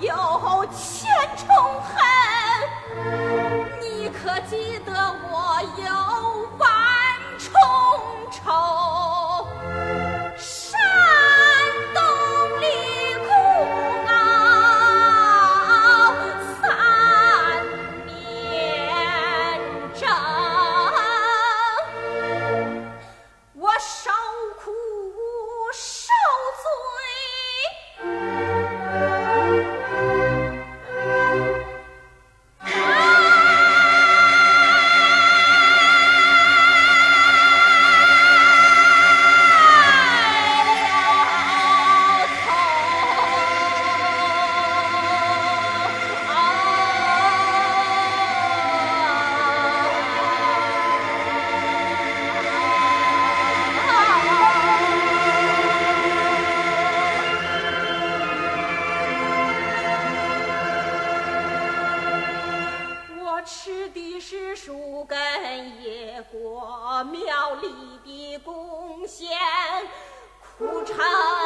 有千重恨你可记得我有长，